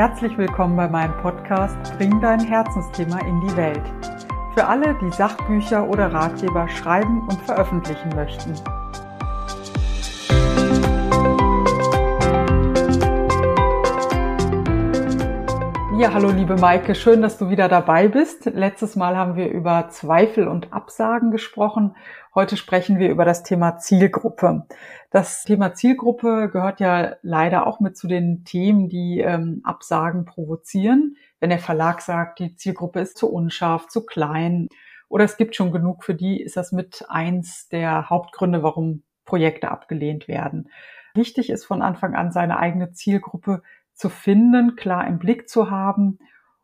Herzlich willkommen bei meinem Podcast Bring dein Herzensthema in die Welt. Für alle, die Sachbücher oder Ratgeber schreiben und veröffentlichen möchten. Ja, hallo liebe Maike, schön, dass du wieder dabei bist. Letztes Mal haben wir über Zweifel und Absagen gesprochen. Heute sprechen wir über das Thema Zielgruppe. Das Thema Zielgruppe gehört ja leider auch mit zu den Themen, die ähm, Absagen provozieren. Wenn der Verlag sagt, die Zielgruppe ist zu unscharf, zu klein oder es gibt schon genug für die, ist das mit eins der Hauptgründe, warum Projekte abgelehnt werden. Wichtig ist von Anfang an seine eigene Zielgruppe zu finden, klar im Blick zu haben.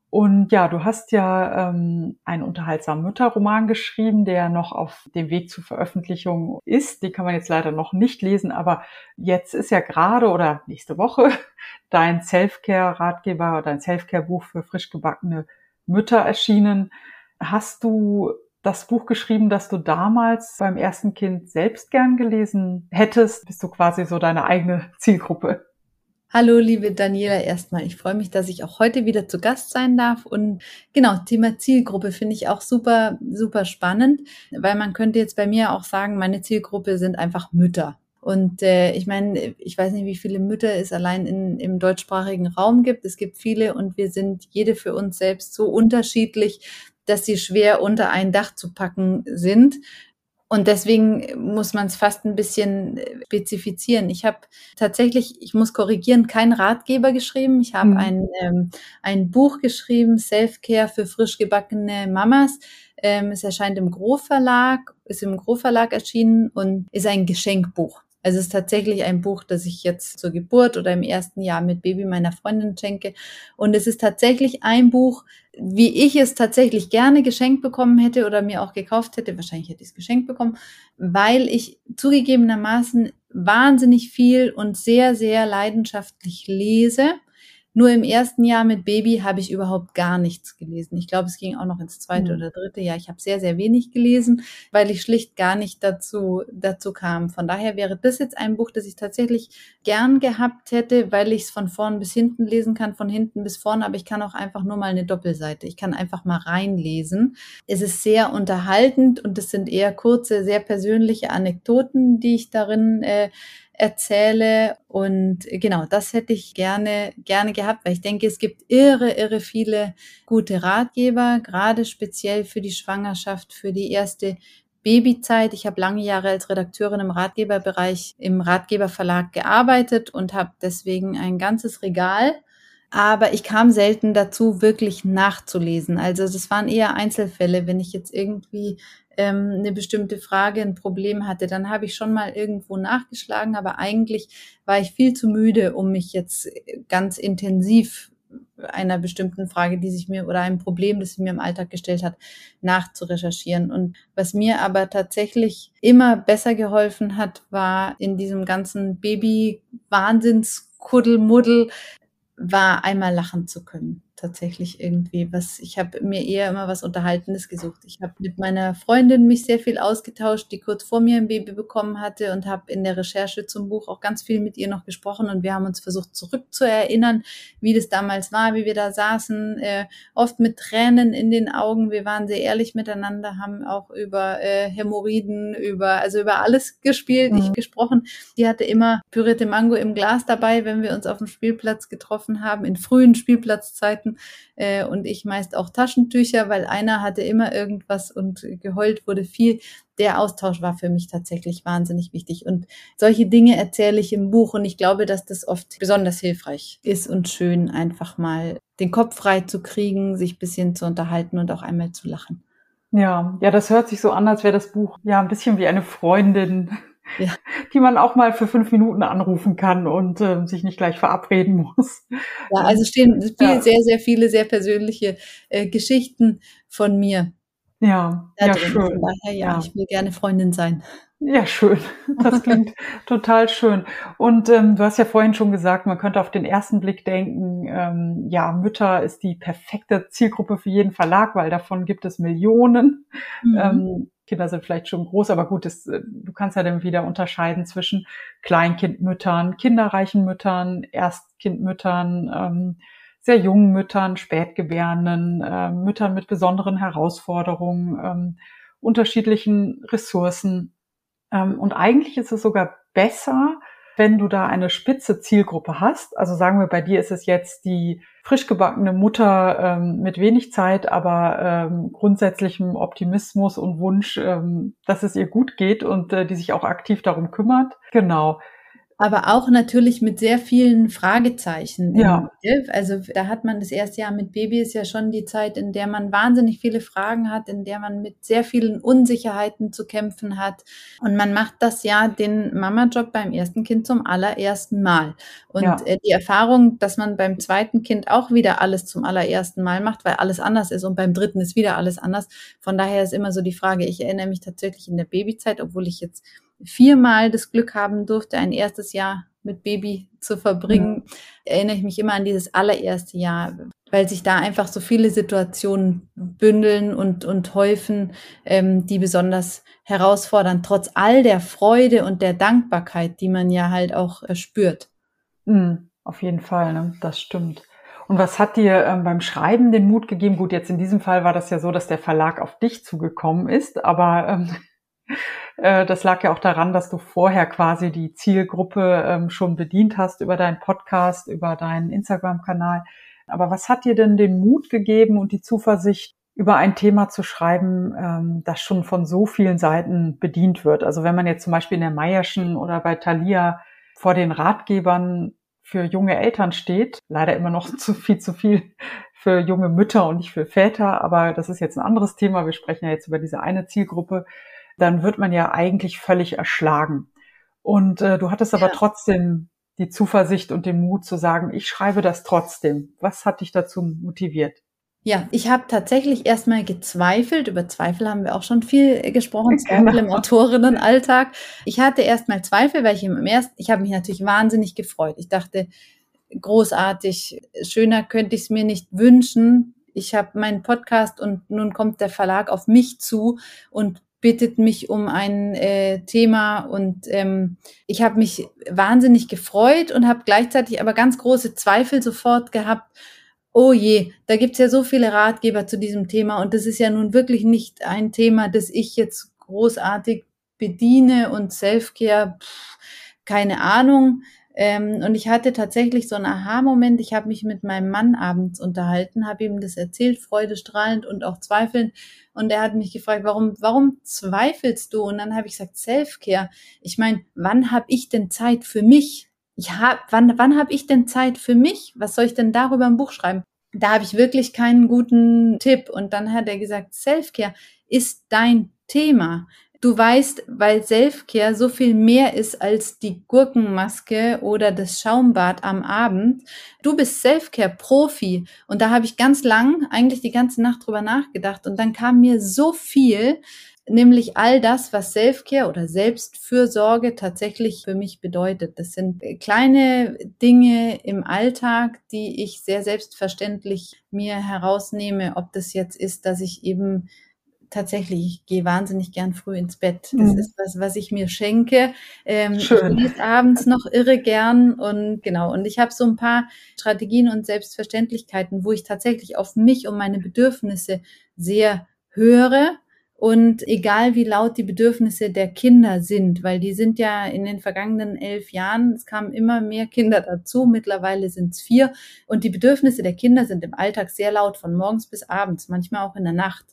Und ja, du hast ja ähm, einen unterhaltsamen Mütterroman geschrieben, der noch auf dem Weg zur Veröffentlichung ist. Den kann man jetzt leider noch nicht lesen, aber jetzt ist ja gerade oder nächste Woche dein Selfcare-Ratgeber, dein Selfcare-Buch für frisch gebackene Mütter erschienen. Hast du das Buch geschrieben, das du damals beim ersten Kind selbst gern gelesen hättest? Bist du quasi so deine eigene Zielgruppe? Hallo, liebe Daniela, erstmal. Ich freue mich, dass ich auch heute wieder zu Gast sein darf. Und genau, Thema Zielgruppe finde ich auch super, super spannend, weil man könnte jetzt bei mir auch sagen, meine Zielgruppe sind einfach Mütter. Und äh, ich meine, ich weiß nicht, wie viele Mütter es allein in, im deutschsprachigen Raum gibt. Es gibt viele und wir sind jede für uns selbst so unterschiedlich, dass sie schwer unter ein Dach zu packen sind. Und deswegen muss man es fast ein bisschen äh, spezifizieren. Ich habe tatsächlich, ich muss korrigieren, keinen Ratgeber geschrieben. Ich habe mhm. ein, ähm, ein Buch geschrieben, Self-Care für frisch gebackene Mamas. Ähm, es erscheint im Groh Verlag, ist im Groh Verlag erschienen und ist ein Geschenkbuch. Also es ist tatsächlich ein Buch, das ich jetzt zur Geburt oder im ersten Jahr mit Baby meiner Freundin schenke. Und es ist tatsächlich ein Buch, wie ich es tatsächlich gerne geschenkt bekommen hätte oder mir auch gekauft hätte. Wahrscheinlich hätte ich es geschenkt bekommen, weil ich zugegebenermaßen wahnsinnig viel und sehr, sehr leidenschaftlich lese nur im ersten Jahr mit Baby habe ich überhaupt gar nichts gelesen. Ich glaube, es ging auch noch ins zweite mhm. oder dritte Jahr. Ich habe sehr, sehr wenig gelesen, weil ich schlicht gar nicht dazu, dazu kam. Von daher wäre das jetzt ein Buch, das ich tatsächlich gern gehabt hätte, weil ich es von vorn bis hinten lesen kann, von hinten bis vorn, aber ich kann auch einfach nur mal eine Doppelseite. Ich kann einfach mal reinlesen. Es ist sehr unterhaltend und es sind eher kurze, sehr persönliche Anekdoten, die ich darin äh, erzähle. Und genau, das hätte ich gerne, gerne gehabt, weil ich denke, es gibt irre, irre viele gute Ratgeber, gerade speziell für die Schwangerschaft, für die erste Babyzeit. Ich habe lange Jahre als Redakteurin im Ratgeberbereich im Ratgeberverlag gearbeitet und habe deswegen ein ganzes Regal aber ich kam selten dazu, wirklich nachzulesen. Also das waren eher Einzelfälle. Wenn ich jetzt irgendwie ähm, eine bestimmte Frage, ein Problem hatte, dann habe ich schon mal irgendwo nachgeschlagen, aber eigentlich war ich viel zu müde, um mich jetzt ganz intensiv einer bestimmten Frage, die sich mir oder einem Problem, das sich mir im Alltag gestellt hat, nachzurecherchieren. Und was mir aber tatsächlich immer besser geholfen hat, war in diesem ganzen Baby-Wahnsinns-Kuddelmuddel, war einmal lachen zu können tatsächlich irgendwie was. Ich habe mir eher immer was Unterhaltendes gesucht. Ich habe mit meiner Freundin mich sehr viel ausgetauscht, die kurz vor mir ein Baby bekommen hatte und habe in der Recherche zum Buch auch ganz viel mit ihr noch gesprochen und wir haben uns versucht zurückzuerinnern, wie das damals war, wie wir da saßen, äh, oft mit Tränen in den Augen. Wir waren sehr ehrlich miteinander, haben auch über äh, Hämorrhoiden, über also über alles gespielt, mhm. ich gesprochen. Die hatte immer pürierte Mango im Glas dabei, wenn wir uns auf dem Spielplatz getroffen haben, in frühen Spielplatzzeiten Weihnachten äh, und ich meist auch Taschentücher, weil einer hatte immer irgendwas und geheult wurde viel. Der Austausch war für mich tatsächlich wahnsinnig wichtig. Und solche Dinge erzähle ich im Buch und ich glaube, dass das oft besonders hilfreich ist und schön, einfach mal den Kopf frei zu kriegen, sich bisschen zu unterhalten und auch einmal zu lachen. Ja, ja, das hört sich so an, als wäre das Buch ja ein bisschen wie eine Freundin ja. die man auch mal für fünf Minuten anrufen kann und äh, sich nicht gleich verabreden muss. Ja, also stehen viel, ja. sehr, sehr viele sehr persönliche äh, Geschichten von mir. Ja, ja, drin. schön. Von daher, ja, ja, ich will gerne Freundin sein. Ja, schön. Das klingt total schön. Und ähm, du hast ja vorhin schon gesagt, man könnte auf den ersten Blick denken, ähm, ja, Mütter ist die perfekte Zielgruppe für jeden Verlag, weil davon gibt es Millionen. Mhm. Ähm, Kinder sind vielleicht schon groß, aber gut, das, äh, du kannst ja dann wieder unterscheiden zwischen Kleinkindmüttern, kinderreichen Müttern, Erstkindmüttern, ähm, sehr jungen Müttern, Spätgebärenden, äh, Müttern mit besonderen Herausforderungen, ähm, unterschiedlichen Ressourcen. Ähm, und eigentlich ist es sogar besser, wenn du da eine spitze Zielgruppe hast. Also sagen wir, bei dir ist es jetzt die frisch gebackene Mutter ähm, mit wenig Zeit, aber ähm, grundsätzlichem Optimismus und Wunsch, ähm, dass es ihr gut geht und äh, die sich auch aktiv darum kümmert. Genau aber auch natürlich mit sehr vielen Fragezeichen. Ja. Also da hat man das erste Jahr mit Baby ist ja schon die Zeit, in der man wahnsinnig viele Fragen hat, in der man mit sehr vielen Unsicherheiten zu kämpfen hat. Und man macht das ja den Mama-Job beim ersten Kind zum allerersten Mal. Und ja. Äh, die Erfahrung, dass man beim zweiten Kind auch wieder alles zum allerersten Mal macht, weil alles anders ist und beim dritten ist wieder alles anders. Von daher ist immer so die Frage, ich erinnere mich tatsächlich in der Babyzeit, obwohl ich jetzt viermal das Glück haben durfte, ein erstes Jahr mit Baby zu verbringen, mhm. erinnere ich mich immer an dieses allererste Jahr, weil sich da einfach so viele Situationen bündeln und, und häufen, ähm, die besonders herausfordern, trotz all der Freude und der Dankbarkeit, die man ja halt auch äh, spürt. Mhm, auf jeden Fall, ne? das stimmt. Und was hat dir ähm, beim Schreiben den Mut gegeben? Gut, jetzt in diesem Fall war das ja so, dass der Verlag auf dich zugekommen ist, aber ähm, äh, das lag ja auch daran, dass du vorher quasi die Zielgruppe ähm, schon bedient hast über deinen Podcast, über deinen Instagram-Kanal. Aber was hat dir denn den Mut gegeben und die Zuversicht, über ein Thema zu schreiben, ähm, das schon von so vielen Seiten bedient wird? Also wenn man jetzt zum Beispiel in der Meierschen oder bei Thalia vor den Ratgebern für junge Eltern steht, leider immer noch zu viel zu viel für junge Mütter und nicht für Väter, aber das ist jetzt ein anderes Thema. Wir sprechen ja jetzt über diese eine Zielgruppe dann wird man ja eigentlich völlig erschlagen. Und äh, du hattest aber ja. trotzdem die Zuversicht und den Mut zu sagen, ich schreibe das trotzdem. Was hat dich dazu motiviert? Ja, ich habe tatsächlich erstmal gezweifelt. Über Zweifel haben wir auch schon viel gesprochen, Zweifel genau. im Autorinnenalltag. Ich hatte erstmal Zweifel, weil ich im ersten, ich habe mich natürlich wahnsinnig gefreut. Ich dachte, großartig, schöner könnte ich es mir nicht wünschen. Ich habe meinen Podcast und nun kommt der Verlag auf mich zu und bittet mich um ein äh, Thema und ähm, ich habe mich wahnsinnig gefreut und habe gleichzeitig aber ganz große Zweifel sofort gehabt. Oh je, da gibt's ja so viele Ratgeber zu diesem Thema und das ist ja nun wirklich nicht ein Thema, das ich jetzt großartig bediene und Selfcare, keine Ahnung. Ähm, und ich hatte tatsächlich so einen Aha-Moment. Ich habe mich mit meinem Mann abends unterhalten, habe ihm das erzählt, freudestrahlend und auch zweifelnd. Und er hat mich gefragt, warum, warum zweifelst du? Und dann habe ich gesagt, Selfcare. Ich meine, wann habe ich denn Zeit für mich? Ich hab, wann, wann habe ich denn Zeit für mich? Was soll ich denn darüber im Buch schreiben? Da habe ich wirklich keinen guten Tipp. Und dann hat er gesagt, Selfcare ist dein Thema. Du weißt, weil Selfcare so viel mehr ist als die Gurkenmaske oder das Schaumbad am Abend. Du bist Selfcare-Profi. Und da habe ich ganz lang, eigentlich die ganze Nacht drüber nachgedacht. Und dann kam mir so viel, nämlich all das, was Selfcare oder Selbstfürsorge tatsächlich für mich bedeutet. Das sind kleine Dinge im Alltag, die ich sehr selbstverständlich mir herausnehme, ob das jetzt ist, dass ich eben tatsächlich, ich gehe wahnsinnig gern früh ins Bett. Das mhm. ist was, was ich mir schenke. Ähm, Schön. Ich abends noch irre gern und genau. Und ich habe so ein paar Strategien und Selbstverständlichkeiten, wo ich tatsächlich auf mich und meine Bedürfnisse sehr höre und egal wie laut die Bedürfnisse der Kinder sind, weil die sind ja in den vergangenen elf Jahren, es kamen immer mehr Kinder dazu, mittlerweile sind es vier. Und die Bedürfnisse der Kinder sind im Alltag sehr laut, von morgens bis abends, manchmal auch in der Nacht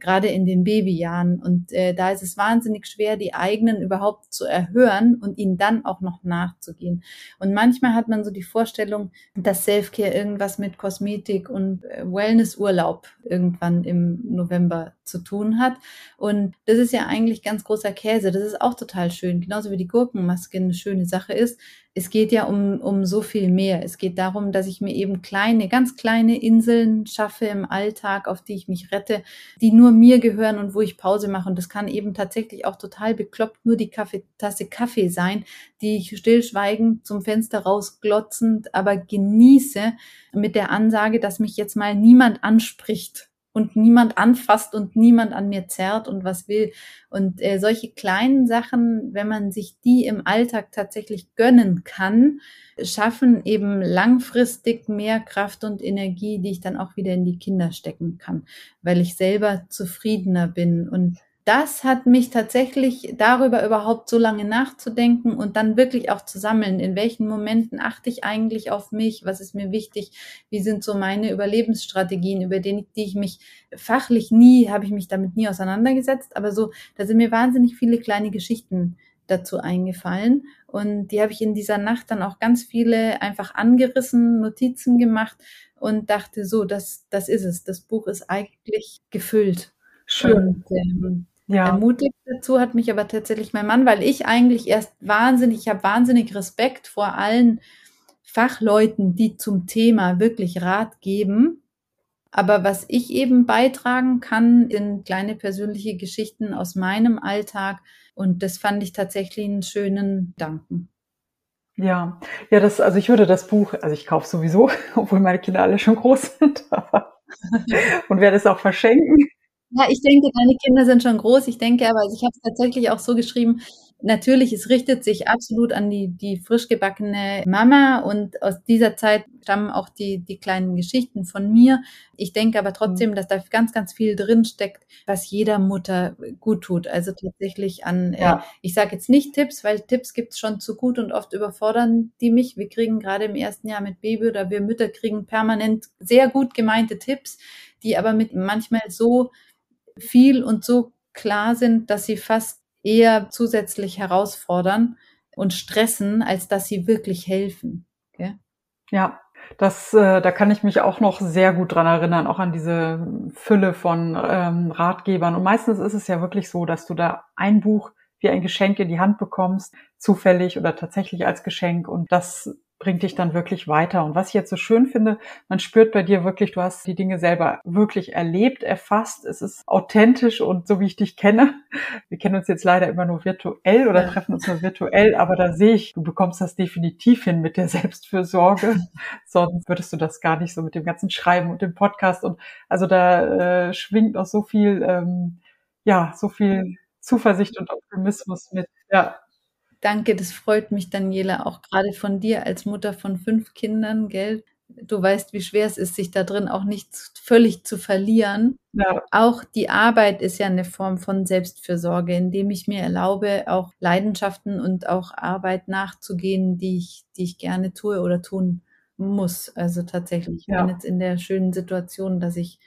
gerade in den Babyjahren. Und äh, da ist es wahnsinnig schwer, die eigenen überhaupt zu erhören und ihnen dann auch noch nachzugehen. Und manchmal hat man so die Vorstellung, dass Selfcare irgendwas mit Kosmetik und äh, Wellnessurlaub irgendwann im November zu tun hat. Und das ist ja eigentlich ganz großer Käse. Das ist auch total schön. Genauso wie die Gurkenmaske eine schöne Sache ist es geht ja um, um so viel mehr. Es geht darum, dass ich mir eben kleine, ganz kleine Inseln schaffe im Alltag, auf die ich mich rette, die nur mir gehören und wo ich Pause mache. Und das kann eben tatsächlich auch total bekloppt nur die Kaffee, Tasse Kaffee sein, die ich stillschweigend zum Fenster rausglotzend, aber genieße mit der Ansage, dass mich jetzt mal niemand anspricht und niemand anfasst und niemand an mir zerrt und was will. Und äh, solche kleinen Sachen, wenn man sich die im Alltag tatsächlich gönnen kann, schaffen eben langfristig mehr Kraft und Energie, die ich dann auch wieder in die Kinder stecken kann, weil ich selber zufriedener bin und das hat mich tatsächlich darüber überhaupt so lange nachzudenken und dann wirklich auch zu sammeln, in welchen Momenten achte ich eigentlich auf mich, was ist mir wichtig, wie sind so meine Überlebensstrategien, über die, die ich mich fachlich nie, habe ich mich damit nie auseinandergesetzt, aber so, da sind mir wahnsinnig viele kleine Geschichten dazu eingefallen und die habe ich in dieser Nacht dann auch ganz viele einfach angerissen, Notizen gemacht und dachte so, das, das ist es, das Buch ist eigentlich gefüllt. Schön. Und, ähm, ja. Ermutigt dazu hat mich aber tatsächlich mein Mann, weil ich eigentlich erst wahnsinnig, ich habe wahnsinnig Respekt vor allen Fachleuten, die zum Thema wirklich Rat geben. Aber was ich eben beitragen kann, sind kleine persönliche Geschichten aus meinem Alltag. Und das fand ich tatsächlich einen schönen Danken. Ja, ja, das, also ich würde das Buch, also ich kaufe sowieso, obwohl meine Kinder alle schon groß sind, aber, und werde es auch verschenken. Ja, ich denke, deine Kinder sind schon groß. Ich denke aber, also ich habe es tatsächlich auch so geschrieben, natürlich, es richtet sich absolut an die, die frisch gebackene Mama und aus dieser Zeit stammen auch die, die kleinen Geschichten von mir. Ich denke aber trotzdem, mhm. dass da ganz, ganz viel drin steckt, was jeder Mutter gut tut. Also tatsächlich an, äh, ja. äh, ich sage jetzt nicht Tipps, weil Tipps gibt's schon zu gut und oft überfordern die mich. Wir kriegen gerade im ersten Jahr mit Baby oder wir Mütter kriegen permanent sehr gut gemeinte Tipps, die aber mit manchmal so viel und so klar sind, dass sie fast eher zusätzlich herausfordern und stressen, als dass sie wirklich helfen. Okay? Ja, das, äh, da kann ich mich auch noch sehr gut dran erinnern, auch an diese Fülle von ähm, Ratgebern. Und meistens ist es ja wirklich so, dass du da ein Buch wie ein Geschenk in die Hand bekommst, zufällig oder tatsächlich als Geschenk. Und das bringt dich dann wirklich weiter. Und was ich jetzt so schön finde, man spürt bei dir wirklich, du hast die Dinge selber wirklich erlebt, erfasst. Es ist authentisch und so wie ich dich kenne. Wir kennen uns jetzt leider immer nur virtuell oder ja. treffen uns nur virtuell, aber da sehe ich, du bekommst das definitiv hin mit der Selbstfürsorge. Sonst würdest du das gar nicht so mit dem ganzen Schreiben und dem Podcast. Und also da äh, schwingt noch so viel, ähm, ja, so viel Zuversicht und Optimismus mit. Ja, Danke, das freut mich, Daniela, auch gerade von dir als Mutter von fünf Kindern, gell? Du weißt, wie schwer es ist, sich da drin auch nicht völlig zu verlieren. Ja. Auch die Arbeit ist ja eine Form von Selbstfürsorge, indem ich mir erlaube, auch Leidenschaften und auch Arbeit nachzugehen, die ich, die ich gerne tue oder tun muss. Also tatsächlich, ich ja. bin jetzt in der schönen Situation, dass ich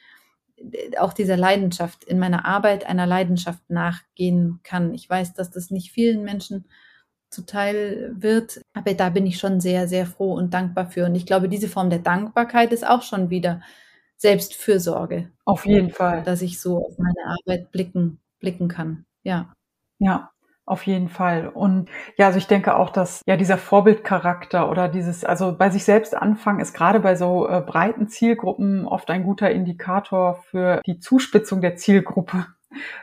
auch dieser Leidenschaft, in meiner Arbeit einer Leidenschaft nachgehen kann. Ich weiß, dass das nicht vielen Menschen zuteil wird. Aber da bin ich schon sehr, sehr froh und dankbar für. Und ich glaube, diese Form der Dankbarkeit ist auch schon wieder Selbstfürsorge. Auf jeden Fall. Dass ich so auf meine Arbeit blicken, blicken kann. Ja. Ja. Auf jeden Fall. Und ja, also ich denke auch, dass ja dieser Vorbildcharakter oder dieses, also bei sich selbst anfangen, ist gerade bei so äh, breiten Zielgruppen oft ein guter Indikator für die Zuspitzung der Zielgruppe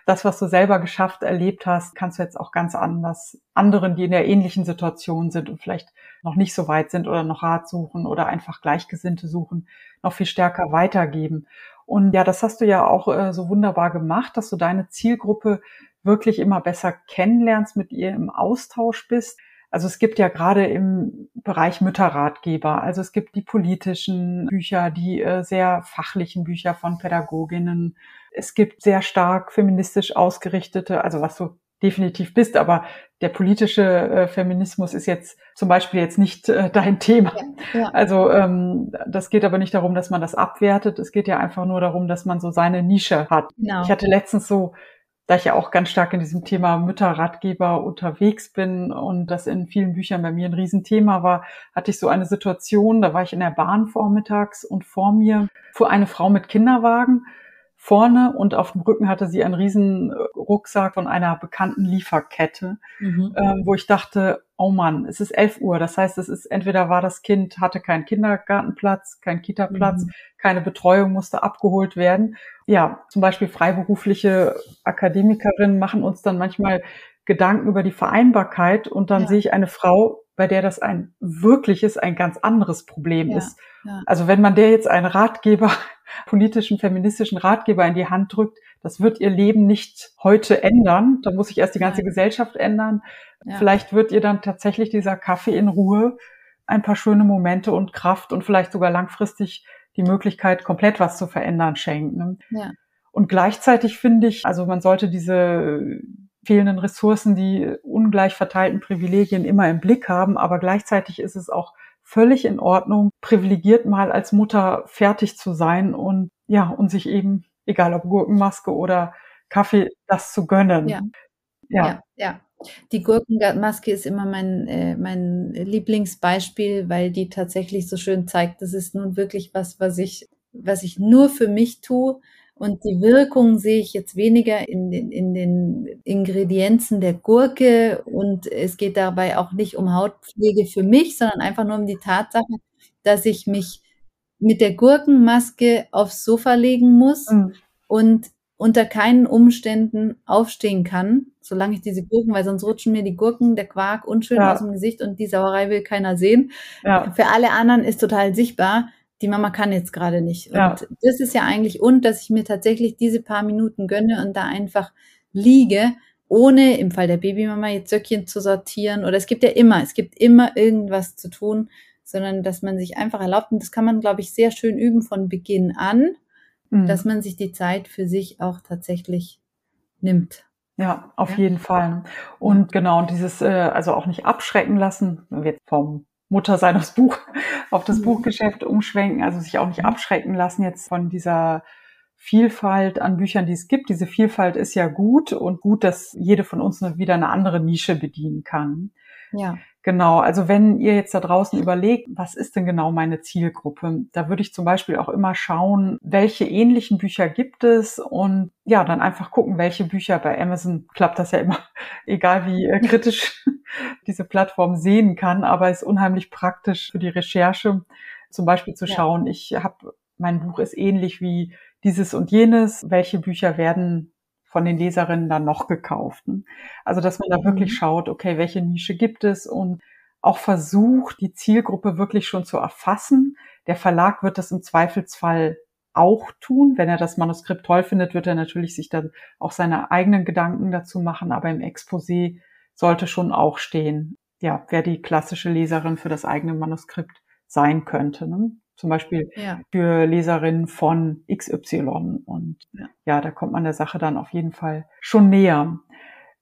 das, was du selber geschafft, erlebt hast, kannst du jetzt auch ganz anders anderen, die in der ähnlichen Situation sind und vielleicht noch nicht so weit sind oder noch Rat suchen oder einfach Gleichgesinnte suchen, noch viel stärker weitergeben. Und ja, das hast du ja auch äh, so wunderbar gemacht, dass du deine Zielgruppe wirklich immer besser kennenlernst, mit ihr im Austausch bist. Also es gibt ja gerade im Bereich Mütterratgeber, also es gibt die politischen Bücher, die äh, sehr fachlichen Bücher von Pädagoginnen es gibt sehr stark feministisch ausgerichtete, also was du definitiv bist, aber der politische äh, Feminismus ist jetzt zum Beispiel jetzt nicht äh, dein Thema. Ja, ja. Also ähm, das geht aber nicht darum, dass man das abwertet. Es geht ja einfach nur darum, dass man so seine Nische hat. Genau. Ich hatte letztens so, da ich ja auch ganz stark in diesem Thema Mütterratgeber unterwegs bin und das in vielen Büchern bei mir ein Riesenthema war, hatte ich so eine Situation, da war ich in der Bahn vormittags und vor mir fuhr eine Frau mit Kinderwagen vorne und auf dem Rücken hatte sie einen riesen Rucksack von einer bekannten Lieferkette, mhm. ähm, wo ich dachte, oh Mann, es ist 11 Uhr. Das heißt, es ist entweder war das Kind, hatte keinen Kindergartenplatz, keinen Kita-Platz, mhm. keine Betreuung, musste abgeholt werden. Ja, zum Beispiel freiberufliche Akademikerinnen machen uns dann manchmal Gedanken über die Vereinbarkeit und dann ja. sehe ich eine Frau, bei der das ein wirkliches, ein ganz anderes Problem ja. ist. Ja. Also wenn man der jetzt einen Ratgeber politischen, feministischen Ratgeber in die Hand drückt, das wird ihr Leben nicht heute ändern. Da muss sich erst die ganze Nein. Gesellschaft ändern. Ja. Vielleicht wird ihr dann tatsächlich dieser Kaffee in Ruhe ein paar schöne Momente und Kraft und vielleicht sogar langfristig die Möglichkeit, komplett was zu verändern, schenken. Ja. Und gleichzeitig finde ich, also man sollte diese fehlenden Ressourcen, die ungleich verteilten Privilegien immer im Blick haben, aber gleichzeitig ist es auch völlig in Ordnung, privilegiert mal als Mutter fertig zu sein und ja, und sich eben, egal ob Gurkenmaske oder Kaffee, das zu gönnen. Ja. Ja, ja. ja. Die Gurkenmaske ist immer mein, äh, mein Lieblingsbeispiel, weil die tatsächlich so schön zeigt, das ist nun wirklich was, was ich, was ich nur für mich tue. Und die Wirkung sehe ich jetzt weniger in den, in den Ingredienzen der Gurke. Und es geht dabei auch nicht um Hautpflege für mich, sondern einfach nur um die Tatsache, dass ich mich mit der Gurkenmaske aufs Sofa legen muss mhm. und unter keinen Umständen aufstehen kann, solange ich diese Gurken, weil sonst rutschen mir die Gurken, der Quark unschön ja. aus dem Gesicht und die Sauerei will keiner sehen. Ja. Für alle anderen ist total sichtbar, die Mama kann jetzt gerade nicht. Ja. Und das ist ja eigentlich und, dass ich mir tatsächlich diese paar Minuten gönne und da einfach liege, ohne im Fall der Babymama jetzt Söckchen zu sortieren oder es gibt ja immer, es gibt immer irgendwas zu tun, sondern dass man sich einfach erlaubt und das kann man, glaube ich, sehr schön üben von Beginn an mhm. dass man sich die Zeit für sich auch tatsächlich nimmt. Ja, auf ja. jeden Fall. Und genau, dieses, äh, also auch nicht abschrecken lassen, jetzt vom Mutter sein aufs Buch, auf das mhm. Buchgeschäft umschwenken, also sich auch nicht abschrecken lassen jetzt von dieser Vielfalt an Büchern, die es gibt. Diese Vielfalt ist ja gut und gut, dass jede von uns wieder eine andere Nische bedienen kann. Ja. Genau, also wenn ihr jetzt da draußen überlegt, was ist denn genau meine Zielgruppe, da würde ich zum Beispiel auch immer schauen, welche ähnlichen Bücher gibt es und ja, dann einfach gucken, welche Bücher bei Amazon klappt das ja immer, egal wie äh, kritisch diese Plattform sehen kann, aber ist unheimlich praktisch für die Recherche, zum Beispiel zu schauen, ja. ich habe, mein Buch ist ähnlich wie dieses und jenes, welche Bücher werden von den Leserinnen dann noch gekauft. Also, dass man da wirklich mhm. schaut, okay, welche Nische gibt es und auch versucht, die Zielgruppe wirklich schon zu erfassen. Der Verlag wird das im Zweifelsfall auch tun. Wenn er das Manuskript toll findet, wird er natürlich sich dann auch seine eigenen Gedanken dazu machen. Aber im Exposé sollte schon auch stehen, ja, wer die klassische Leserin für das eigene Manuskript sein könnte. Ne? Zum Beispiel ja. für Leserinnen von XY. Und ja. ja. da kommt man der Sache dann auf jeden Fall schon näher.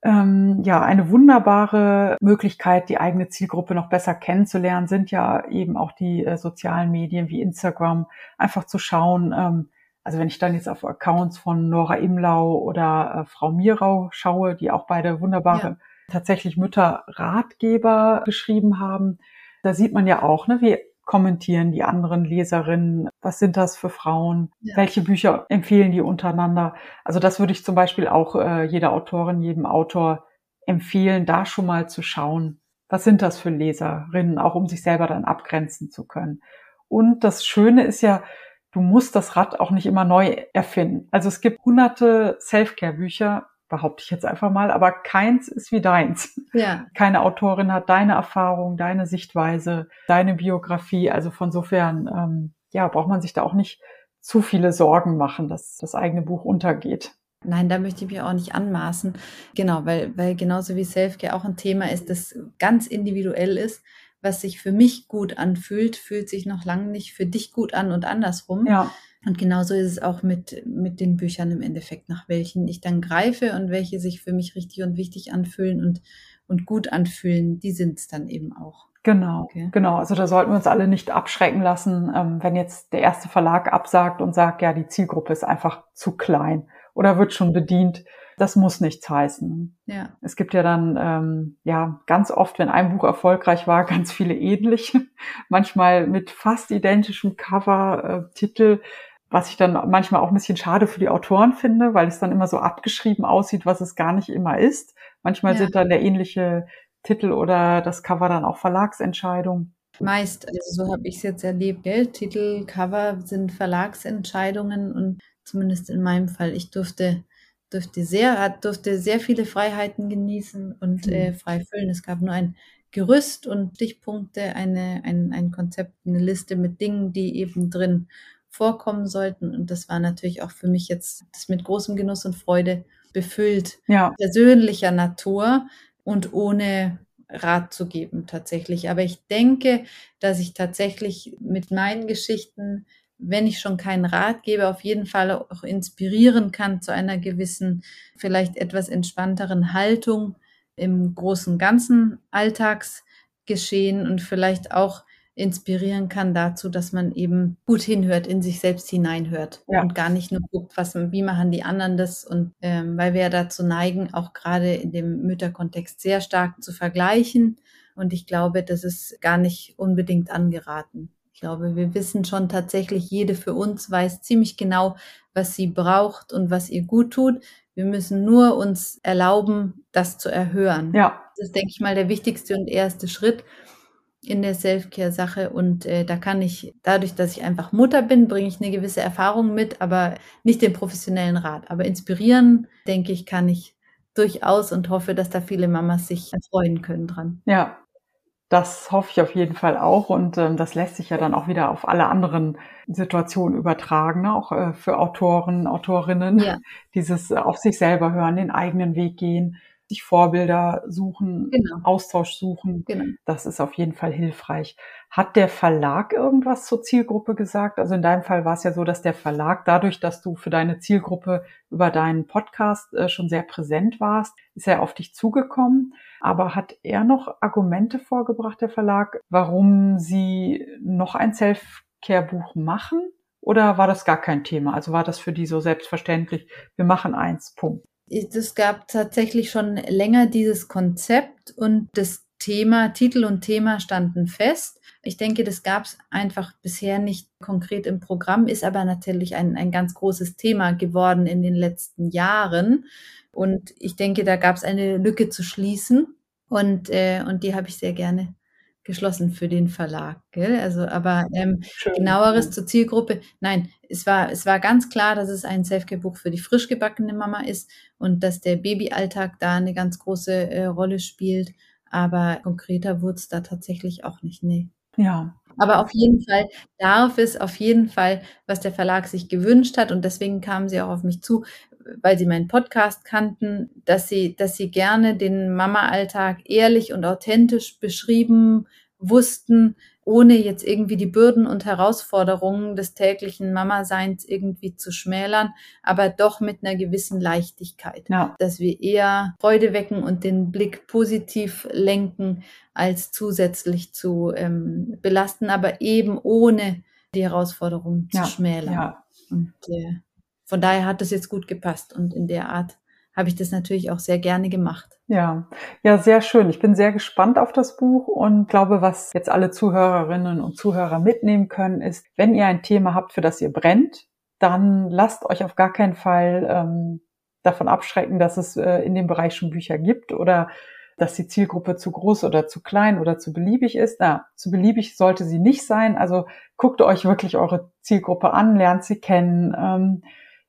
Ähm, ja, eine wunderbare Möglichkeit, die eigene Zielgruppe noch besser kennenzulernen, sind ja eben auch die äh, sozialen Medien wie Instagram. Einfach zu schauen, ähm, also wenn ich dann jetzt auf Accounts von Nora Imlau oder äh, Frau Mirau schaue, die auch beide wunderbare ja. tatsächlich Mütter-Ratgeber geschrieben haben, da sieht man ja auch, ne, wie kommentieren die anderen Leserinnen? Was sind das für Frauen? Ja. Welche Bücher empfehlen die untereinander? Also das würde ich zum Beispiel auch äh, jeder Autorin, jedem Autor empfehlen, da schon mal zu schauen, was sind das für Leserinnen, auch um sich selber dann abgrenzen zu können. Und das Schöne ist ja, du musst das Rad auch nicht immer neu erfinden. Also es gibt hunderte Self-Care-Bücher, behaupte ich jetzt einfach mal, aber keins ist wie deins. Ja. Keine Autorin hat deine Erfahrung, deine Sichtweise, deine Biografie. Also von sofern, ähm, ja, braucht man sich da auch nicht zu viele Sorgen machen, dass das eigene Buch untergeht. Nein, da möchte ich mich auch nicht anmaßen. Genau, weil, weil genauso wie Selfcare auch ein Thema ist, das ganz individuell ist. Was sich für mich gut anfühlt, fühlt sich noch lange nicht für dich gut an und andersrum. Ja. Und genauso ist es auch mit, mit den Büchern im Endeffekt, nach welchen ich dann greife und welche sich für mich richtig und wichtig anfühlen und, und gut anfühlen, die sind es dann eben auch. Genau, okay. genau. Also da sollten wir uns alle nicht abschrecken lassen, ähm, wenn jetzt der erste Verlag absagt und sagt, ja, die Zielgruppe ist einfach zu klein oder wird schon bedient. Das muss nichts heißen. Ja. Es gibt ja dann ähm, ja ganz oft, wenn ein Buch erfolgreich war, ganz viele ähnliche, manchmal mit fast identischem Cover, äh, Titel was ich dann manchmal auch ein bisschen schade für die Autoren finde, weil es dann immer so abgeschrieben aussieht, was es gar nicht immer ist. Manchmal ja. sind dann der ähnliche Titel oder das Cover dann auch Verlagsentscheidungen. Meist, also so habe ich es jetzt erlebt, gell? Titel, Cover sind Verlagsentscheidungen und zumindest in meinem Fall, ich durfte, durfte sehr, durfte sehr viele Freiheiten genießen und mhm. äh, frei füllen. Es gab nur ein Gerüst und Stichpunkte, eine, ein, ein Konzept, eine Liste mit Dingen, die eben drin vorkommen sollten. Und das war natürlich auch für mich jetzt das mit großem Genuss und Freude befüllt. Ja. Persönlicher Natur und ohne Rat zu geben tatsächlich. Aber ich denke, dass ich tatsächlich mit meinen Geschichten, wenn ich schon keinen Rat gebe, auf jeden Fall auch inspirieren kann zu einer gewissen, vielleicht etwas entspannteren Haltung im großen ganzen Alltagsgeschehen und vielleicht auch inspirieren kann dazu, dass man eben gut hinhört, in sich selbst hineinhört ja. und gar nicht nur guckt, was, wie machen die anderen das und ähm, weil wir ja dazu neigen, auch gerade in dem Mütterkontext sehr stark zu vergleichen und ich glaube, das ist gar nicht unbedingt angeraten. Ich glaube, wir wissen schon tatsächlich, jede für uns weiß ziemlich genau, was sie braucht und was ihr gut tut. Wir müssen nur uns erlauben, das zu erhören. Ja. Das ist, denke ich mal, der wichtigste und erste Schritt in der Selfcare-Sache und äh, da kann ich, dadurch, dass ich einfach Mutter bin, bringe ich eine gewisse Erfahrung mit, aber nicht den professionellen Rat. Aber inspirieren, denke ich, kann ich durchaus und hoffe, dass da viele Mamas sich freuen können dran. Ja, das hoffe ich auf jeden Fall auch und ähm, das lässt sich ja dann auch wieder auf alle anderen Situationen übertragen, ne? auch äh, für Autoren, Autorinnen, ja. dieses äh, auf sich selber hören, den eigenen Weg gehen sich Vorbilder suchen, genau. Austausch suchen. Genau. Das ist auf jeden Fall hilfreich. Hat der Verlag irgendwas zur Zielgruppe gesagt? Also in deinem Fall war es ja so, dass der Verlag dadurch, dass du für deine Zielgruppe über deinen Podcast äh, schon sehr präsent warst, ist er auf dich zugekommen. Aber hat er noch Argumente vorgebracht, der Verlag, warum sie noch ein Self-Care-Buch machen? Oder war das gar kein Thema? Also war das für die so selbstverständlich, wir machen eins, Punkt es gab tatsächlich schon länger dieses Konzept und das Thema, Titel und Thema standen fest. Ich denke, das gab es einfach bisher nicht konkret im Programm, ist aber natürlich ein, ein ganz großes Thema geworden in den letzten Jahren. Und ich denke, da gab es eine Lücke zu schließen. Und, äh, und die habe ich sehr gerne geschlossen für den Verlag. Gell? Also, aber ähm, genaueres zur Zielgruppe. Nein, es war, es war ganz klar, dass es ein Selfcare-Buch für die frisch gebackene Mama ist und dass der Babyalltag da eine ganz große äh, Rolle spielt. Aber konkreter wurde es da tatsächlich auch nicht. Nee. Ja. Aber auf jeden Fall darf es auf jeden Fall, was der Verlag sich gewünscht hat. Und deswegen kamen sie auch auf mich zu, weil sie meinen Podcast kannten, dass sie, dass sie gerne den Mama-Alltag ehrlich und authentisch beschrieben wussten, ohne jetzt irgendwie die Bürden und Herausforderungen des täglichen Mama-Seins irgendwie zu schmälern, aber doch mit einer gewissen Leichtigkeit. Ja. Dass wir eher Freude wecken und den Blick positiv lenken, als zusätzlich zu ähm, belasten, aber eben ohne die Herausforderungen zu ja. schmälern. Ja. Und äh, von daher hat das jetzt gut gepasst und in der Art habe ich das natürlich auch sehr gerne gemacht. Ja, ja, sehr schön. Ich bin sehr gespannt auf das Buch und glaube, was jetzt alle Zuhörerinnen und Zuhörer mitnehmen können, ist, wenn ihr ein Thema habt, für das ihr brennt, dann lasst euch auf gar keinen Fall ähm, davon abschrecken, dass es äh, in dem Bereich schon Bücher gibt oder dass die Zielgruppe zu groß oder zu klein oder zu beliebig ist. Na, zu beliebig sollte sie nicht sein. Also guckt euch wirklich eure Zielgruppe an, lernt sie kennen. Ähm,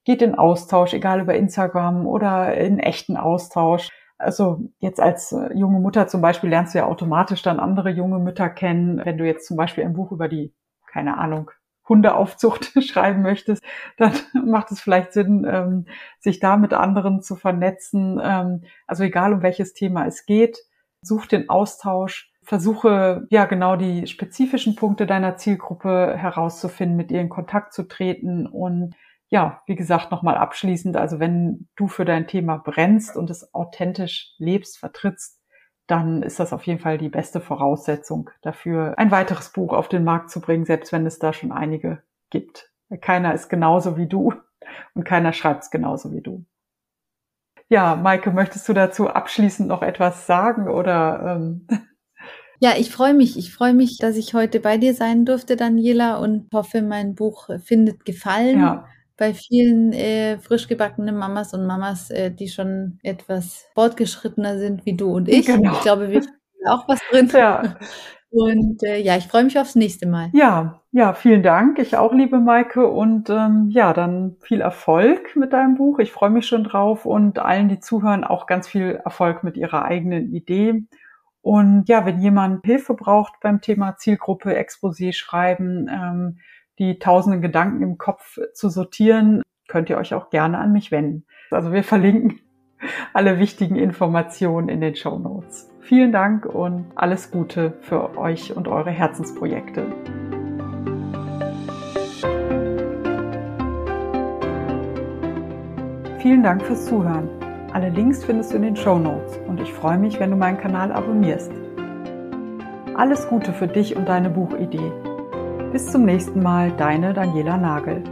geht in Austausch, egal über Instagram oder in echten Austausch. Also jetzt als äh, junge Mutter zum Beispiel lernst du ja automatisch dann andere junge Mütter kennen. Wenn du jetzt zum Beispiel ein Buch über die, keine Ahnung, Hundeaufzucht schreiben möchtest, dann macht es vielleicht Sinn, ähm, sich da mit anderen zu vernetzen. Ähm, also egal um welches Thema es geht, such den Austausch, versuche ja genau die spezifischen Punkte deiner Zielgruppe herauszufinden, mit ihr in Kontakt zu treten und ja, wie gesagt, nochmal abschließend, also wenn du für dein Thema brennst und es authentisch lebst, vertrittst, dann ist das auf jeden Fall die beste Voraussetzung dafür, ein weiteres Buch auf den Markt zu bringen, selbst wenn es da schon einige gibt. Keiner ist genauso wie du und keiner schreibt es genauso wie du. Ja, Maike, möchtest du dazu abschließend noch etwas sagen oder? Ähm ja, ich freue mich. Ich freue mich, dass ich heute bei dir sein durfte, Daniela, und hoffe, mein Buch findet Gefallen. Ja bei vielen äh, frisch gebackenen Mamas und Mamas, äh, die schon etwas fortgeschrittener sind wie du und ich. Genau. Ich glaube, wir haben auch was drin. Ja. Und äh, ja, ich freue mich aufs nächste Mal. Ja, ja, vielen Dank. Ich auch, liebe Maike. Und ähm, ja, dann viel Erfolg mit deinem Buch. Ich freue mich schon drauf und allen, die zuhören, auch ganz viel Erfolg mit ihrer eigenen Idee. Und ja, wenn jemand Hilfe braucht beim Thema Zielgruppe, Exposé schreiben, ähm, die tausenden Gedanken im Kopf zu sortieren, könnt ihr euch auch gerne an mich wenden. Also wir verlinken alle wichtigen Informationen in den Show Notes. Vielen Dank und alles Gute für euch und eure Herzensprojekte. Vielen Dank fürs Zuhören. Alle Links findest du in den Show Notes und ich freue mich, wenn du meinen Kanal abonnierst. Alles Gute für dich und deine Buchidee. Bis zum nächsten Mal, deine Daniela Nagel.